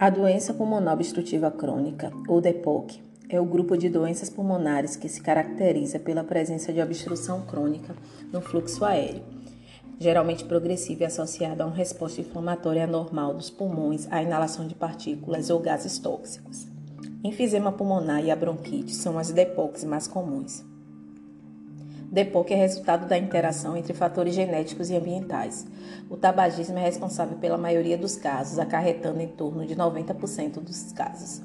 A doença pulmonar obstrutiva crônica, ou DEPOC, é o grupo de doenças pulmonares que se caracteriza pela presença de obstrução crônica no fluxo aéreo, geralmente progressiva e associada a uma resposta inflamatória anormal dos pulmões à inalação de partículas ou gases tóxicos. Enfisema pulmonar e a bronquite são as DEPOCs mais comuns. DEPOC é resultado da interação entre fatores genéticos e ambientais. O tabagismo é responsável pela maioria dos casos, acarretando em torno de 90% dos casos.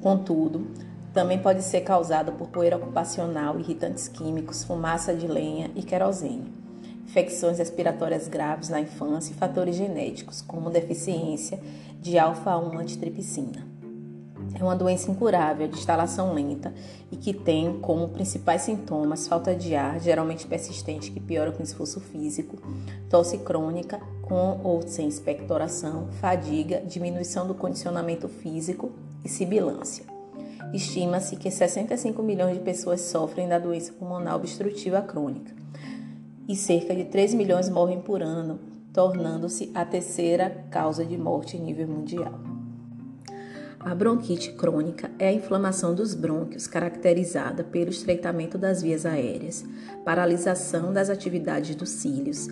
Contudo, também pode ser causado por poeira ocupacional, irritantes químicos, fumaça de lenha e querosene, infecções respiratórias graves na infância e fatores genéticos, como deficiência de alfa-1 antitripsina. É uma doença incurável de instalação lenta e que tem como principais sintomas falta de ar, geralmente persistente, que piora com esforço físico, tosse crônica com ou sem expectoração, fadiga, diminuição do condicionamento físico e sibilância. Estima-se que 65 milhões de pessoas sofrem da doença pulmonar obstrutiva crônica e cerca de 3 milhões morrem por ano, tornando-se a terceira causa de morte em nível mundial. A bronquite crônica é a inflamação dos brônquios caracterizada pelo estreitamento das vias aéreas, paralisação das atividades dos cílios,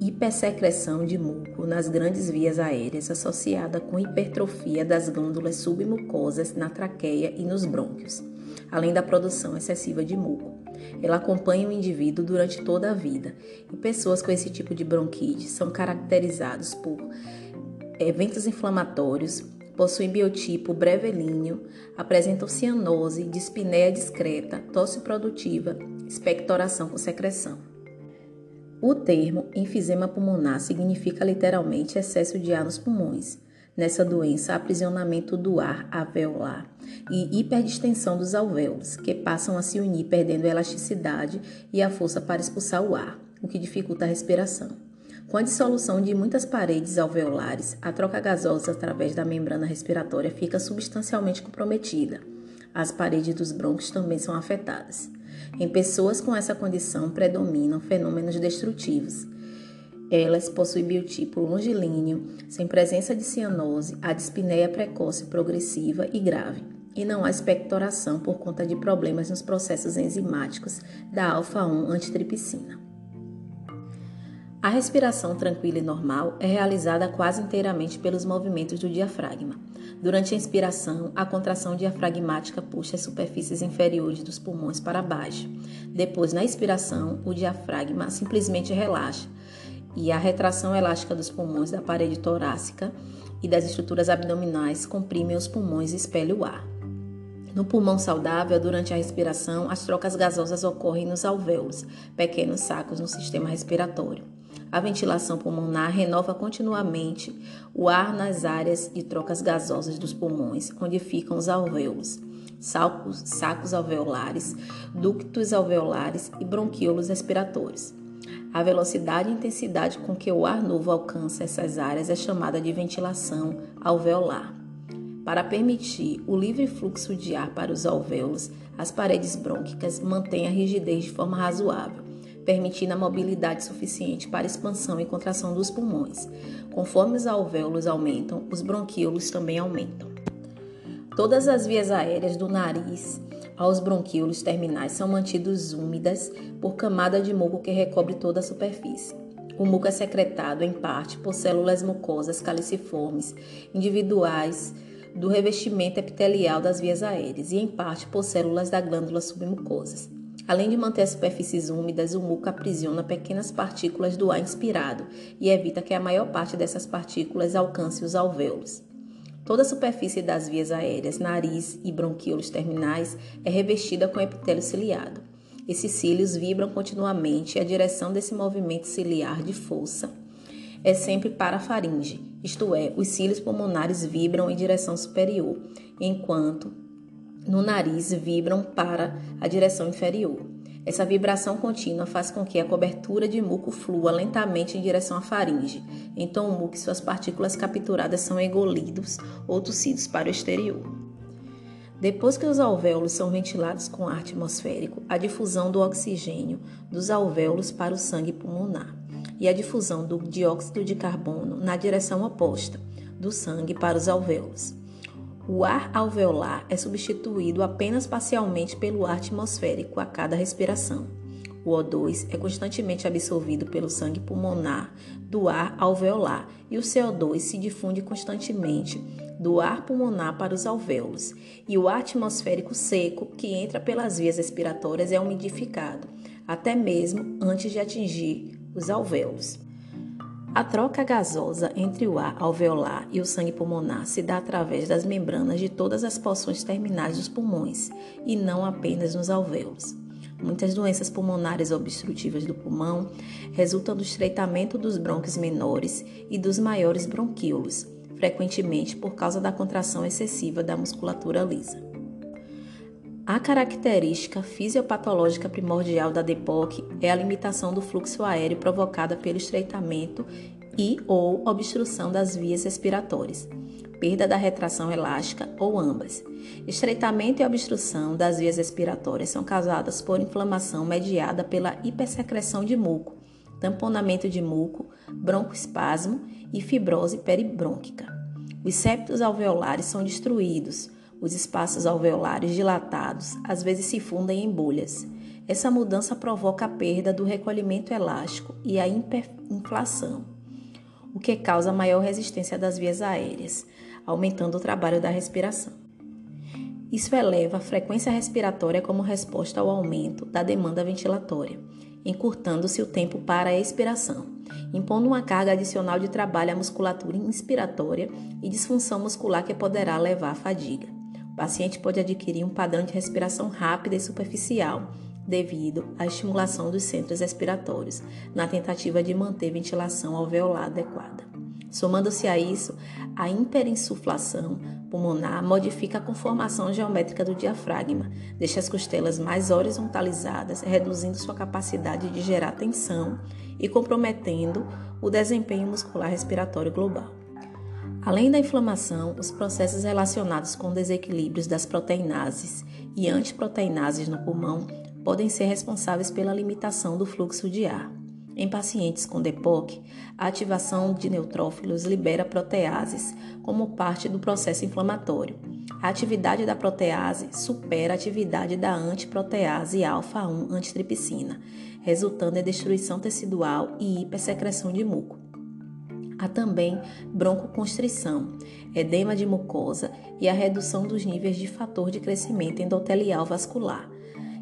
hipersecreção de muco nas grandes vias aéreas associada com hipertrofia das glândulas submucosas na traqueia e nos brônquios, além da produção excessiva de muco. Ela acompanha o indivíduo durante toda a vida e pessoas com esse tipo de bronquite são caracterizados por eventos inflamatórios, possuem biotipo brevelíneo, apresentam cianose, dispneia discreta, tosse produtiva, expectoração com secreção. O termo enfisema pulmonar significa literalmente excesso de ar nos pulmões. Nessa doença, aprisionamento do ar alveolar e hiperdistensão dos alvéolos, que passam a se unir perdendo elasticidade e a força para expulsar o ar, o que dificulta a respiração. Com a dissolução de muitas paredes alveolares, a troca gasosa através da membrana respiratória fica substancialmente comprometida. As paredes dos brônquios também são afetadas. Em pessoas com essa condição predominam fenômenos destrutivos. Elas possuem biotipo longilíneo, sem presença de cianose, a dispneia precoce progressiva e grave, e não há expectoração por conta de problemas nos processos enzimáticos da alfa-1 antitripsina. A respiração tranquila e normal é realizada quase inteiramente pelos movimentos do diafragma. Durante a inspiração, a contração diafragmática puxa as superfícies inferiores dos pulmões para baixo. Depois, na expiração, o diafragma simplesmente relaxa e a retração elástica dos pulmões da parede torácica e das estruturas abdominais comprime os pulmões e expele o ar. No pulmão saudável, durante a respiração, as trocas gasosas ocorrem nos alvéolos, pequenos sacos no sistema respiratório. A ventilação pulmonar renova continuamente o ar nas áreas de trocas gasosas dos pulmões, onde ficam os alvéolos, sacos, sacos alveolares, ductos alveolares e bronquíolos respiratórios. A velocidade e intensidade com que o ar novo alcança essas áreas é chamada de ventilação alveolar. Para permitir o livre fluxo de ar para os alvéolos, as paredes brônquicas mantêm a rigidez de forma razoável permitindo a mobilidade suficiente para expansão e contração dos pulmões. Conforme os alvéolos aumentam, os bronquíolos também aumentam. Todas as vias aéreas do nariz aos bronquíolos terminais são mantidas úmidas por camada de muco que recobre toda a superfície. O muco é secretado, em parte, por células mucosas caliciformes individuais do revestimento epitelial das vias aéreas e, em parte, por células da glândula submucosas. Além de manter as superfícies úmidas, o muco aprisiona pequenas partículas do ar inspirado e evita que a maior parte dessas partículas alcance os alvéolos. Toda a superfície das vias aéreas, nariz e bronquíolos terminais é revestida com epitélio ciliado. Esses cílios vibram continuamente e a direção desse movimento ciliar de força é sempre para a faringe, isto é, os cílios pulmonares vibram em direção superior, enquanto no nariz vibram para a direção inferior. Essa vibração contínua faz com que a cobertura de muco flua lentamente em direção à faringe. Então, o muco e suas partículas capturadas são engolidos ou tossidos para o exterior. Depois que os alvéolos são ventilados com ar atmosférico, a difusão do oxigênio dos alvéolos para o sangue pulmonar e a difusão do dióxido de carbono na direção oposta do sangue para os alvéolos. O ar alveolar é substituído apenas parcialmente pelo ar atmosférico a cada respiração. O O2 é constantemente absorvido pelo sangue pulmonar do ar alveolar e o CO2 se difunde constantemente do ar pulmonar para os alvéolos. E o ar atmosférico seco, que entra pelas vias respiratórias, é umidificado, até mesmo antes de atingir os alvéolos. A troca gasosa entre o ar alveolar e o sangue pulmonar se dá através das membranas de todas as porções terminais dos pulmões e não apenas nos alvéolos. Muitas doenças pulmonares obstrutivas do pulmão resultam do estreitamento dos brônquios menores e dos maiores bronquíolos, frequentemente por causa da contração excessiva da musculatura lisa. A característica fisiopatológica primordial da DEPOC é a limitação do fluxo aéreo provocada pelo estreitamento e ou obstrução das vias respiratórias perda da retração elástica ou ambas. Estreitamento e obstrução das vias respiratórias são causadas por inflamação mediada pela hipersecreção de muco, tamponamento de muco, broncoespasmo e fibrose peribrônquica. Os septos alveolares são destruídos, os espaços alveolares dilatados às vezes se fundem em bolhas. Essa mudança provoca a perda do recolhimento elástico e a hiperinflação, o que causa maior resistência das vias aéreas, aumentando o trabalho da respiração. Isso eleva a frequência respiratória como resposta ao aumento da demanda ventilatória, encurtando-se o tempo para a expiração, impondo uma carga adicional de trabalho à musculatura inspiratória e disfunção muscular que poderá levar à fadiga. O paciente pode adquirir um padrão de respiração rápida e superficial, devido à estimulação dos centros respiratórios, na tentativa de manter ventilação alveolar adequada. Somando-se a isso, a hiperinsuflação pulmonar modifica a conformação geométrica do diafragma, deixa as costelas mais horizontalizadas, reduzindo sua capacidade de gerar tensão e comprometendo o desempenho muscular respiratório global. Além da inflamação, os processos relacionados com desequilíbrios das proteinases e antiproteinases no pulmão podem ser responsáveis pela limitação do fluxo de ar. Em pacientes com DEPOC, a ativação de neutrófilos libera proteases como parte do processo inflamatório. A atividade da protease supera a atividade da antiprotease alfa-1 antitripsina, resultando em destruição tecidual e hipersecreção de muco. Há também broncoconstrição, edema de mucosa e a redução dos níveis de fator de crescimento endotelial vascular,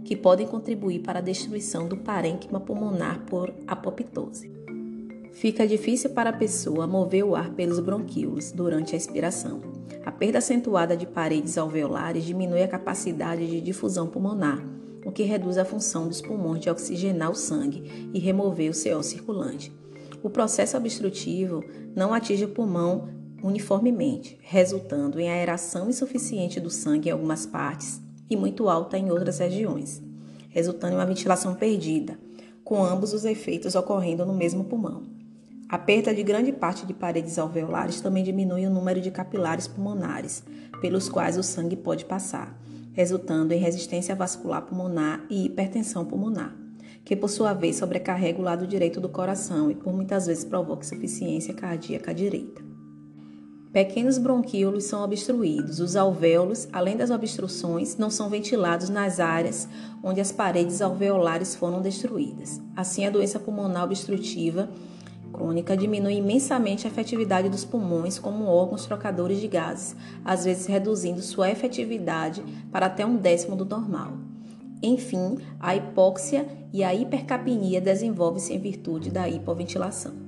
que podem contribuir para a destruição do parênquima pulmonar por apoptose. Fica difícil para a pessoa mover o ar pelos bronquíolos durante a expiração. A perda acentuada de paredes alveolares diminui a capacidade de difusão pulmonar, o que reduz a função dos pulmões de oxigenar o sangue e remover o CO circulante. O processo obstrutivo não atinge o pulmão uniformemente, resultando em aeração insuficiente do sangue em algumas partes e muito alta em outras regiões, resultando em uma ventilação perdida, com ambos os efeitos ocorrendo no mesmo pulmão. A perda de grande parte de paredes alveolares também diminui o número de capilares pulmonares, pelos quais o sangue pode passar, resultando em resistência vascular pulmonar e hipertensão pulmonar, que por sua vez sobrecarrega o lado direito do coração e por muitas vezes provoca insuficiência cardíaca direita. Pequenos bronquíolos são obstruídos. Os alvéolos, além das obstruções, não são ventilados nas áreas onde as paredes alveolares foram destruídas. Assim, a doença pulmonar obstrutiva crônica diminui imensamente a efetividade dos pulmões como órgãos trocadores de gases, às vezes reduzindo sua efetividade para até um décimo do normal. Enfim, a hipóxia e a hipercapnia desenvolvem-se em virtude da hipoventilação.